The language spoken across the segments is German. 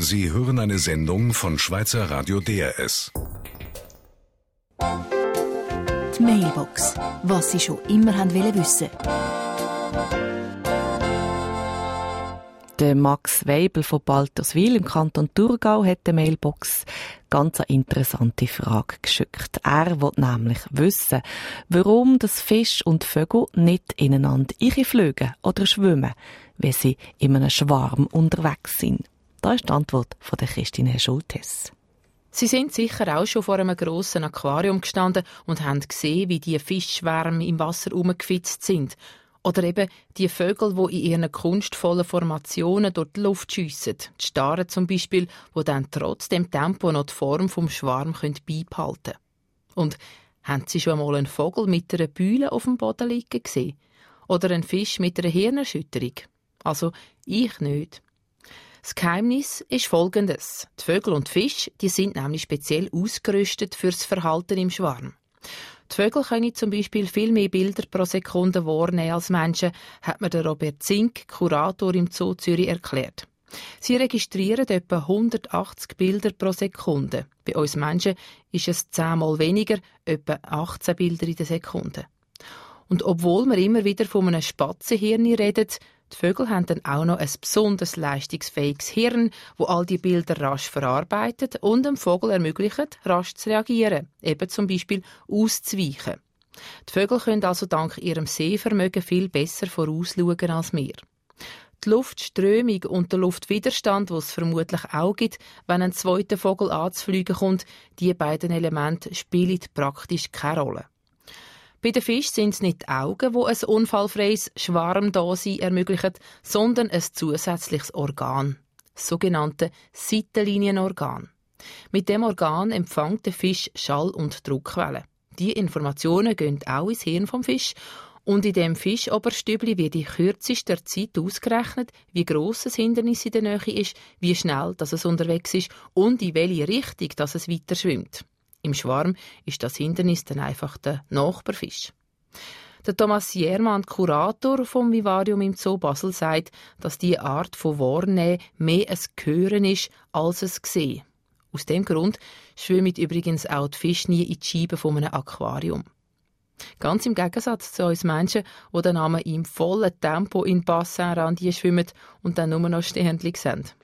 Sie hören eine Sendung von Schweizer Radio DRS. Die Mailbox. Was Sie schon immer haben wollen wissen. Der Max Weibel von Balterswil im Kanton Thurgau hat der Mailbox ganz eine interessante Frage geschickt. Er will nämlich wissen, warum das Fisch und Vögel nicht ineinander fliegen oder schwimmen, wenn sie in einem Schwarm unterwegs sind. Da ist die Antwort von der Christine Schultes. Sie sind sicher auch schon vor einem grossen Aquarium gestanden und haben gesehen, wie die Fischschwärme im Wasser umgefitzt sind. Oder eben die Vögel, die in ihren kunstvollen Formationen durch die Luft schiessen. Die Starren zum Beispiel, die dann trotz dem Tempo noch die Form vom Schwarm beibehalten können. Und haben Sie schon einmal einen Vogel mit einer Bühle auf dem Boden liegen gesehen? Oder einen Fisch mit einer Hirnerschütterung? Also, ich nicht. Das Geheimnis ist folgendes. Die Vögel und Fische, die sind nämlich speziell ausgerüstet fürs Verhalten im Schwarm. Die Vögel können zum Beispiel viel mehr Bilder pro Sekunde wahrnehmen als Menschen, hat mir der Robert Zink, Kurator im Zoo Zürich, erklärt. Sie registrieren etwa 180 Bilder pro Sekunde. Bei uns Menschen ist es zehnmal weniger, etwa 18 Bilder in der Sekunde. Und obwohl wir immer wieder von einem Spatzenhirn reden, die Vögel haben dann auch noch ein besonders leistungsfähiges Hirn, wo all die Bilder rasch verarbeitet und dem Vogel ermöglicht, rasch zu reagieren, eben zum Beispiel auszuweichen. Die Vögel können also dank ihrem Sehvermögen viel besser vorausschauen als wir. Die Luftströmung und der Luftwiderstand, wo es vermutlich auch gibt, wenn ein zweiter Vogel anzufliegen kommt, die beiden Elemente spielen praktisch keine Rolle. Bei den Fischen sind es nicht die Augen, die ein unfallfreies Schwarmdasein ermöglichen, sondern ein zusätzliches Organ, das sogenannte Seitenlinienorgan. Mit dem Organ empfängt der Fisch Schall- und Druckwellen. Die Informationen gehen auch ins Hirn vom Fisch und in dem Fischoberstübli wird in kürzester Zeit ausgerechnet, wie gross das Hindernis in der Nähe ist, wie schnell dass es unterwegs ist und in welche Richtung dass es weiter schwimmt. Im Schwarm ist das Hindernis dann einfach der Nachbarfisch. Der Thomas Jermann, Kurator vom Vivarium im Zoo Basel, sagt, dass die Art von Wahrnehmen mehr ein Hören ist als ein Sehen. Aus dem Grund schwimmen übrigens auch die Fische nie in die Scheibe von einem Aquarium. Ganz im Gegensatz zu uns Menschen, die dann einmal im vollen Tempo in Bassin schwimmen und dann nur noch stehend sind.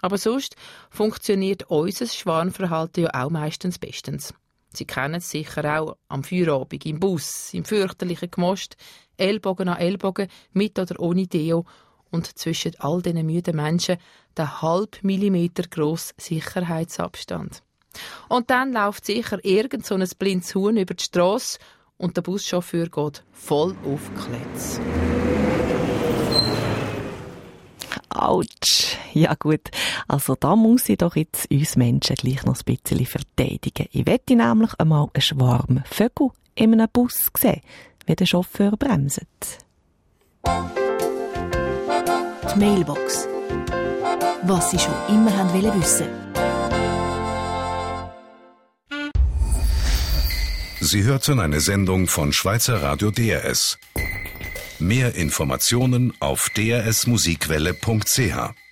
Aber sonst funktioniert unser Schwarmverhalten ja auch meistens bestens. Sie kennen es sicher auch am Feierabend, im Bus, im fürchterlichen Gemost, Ellbogen an Ellbogen, mit oder ohne Deo und zwischen all diesen müden Menschen der halb Millimeter grosse Sicherheitsabstand. Und dann läuft sicher irgend so ein blindes Huhn über die Straße und der Buschauffeur geht voll auf Kletz. Autsch. Ja gut, also da muss ich doch jetzt uns Menschen gleich noch ein bisschen verteidigen. Ich wette nämlich einmal einen Schwarm Vögel in einem Bus sehen, wie der Chauffeur bremst. Die Mailbox. Was Sie schon immer haben wollen wissen. Sie hörten eine Sendung von Schweizer Radio DRS. Mehr Informationen auf drsmusikwelle.ch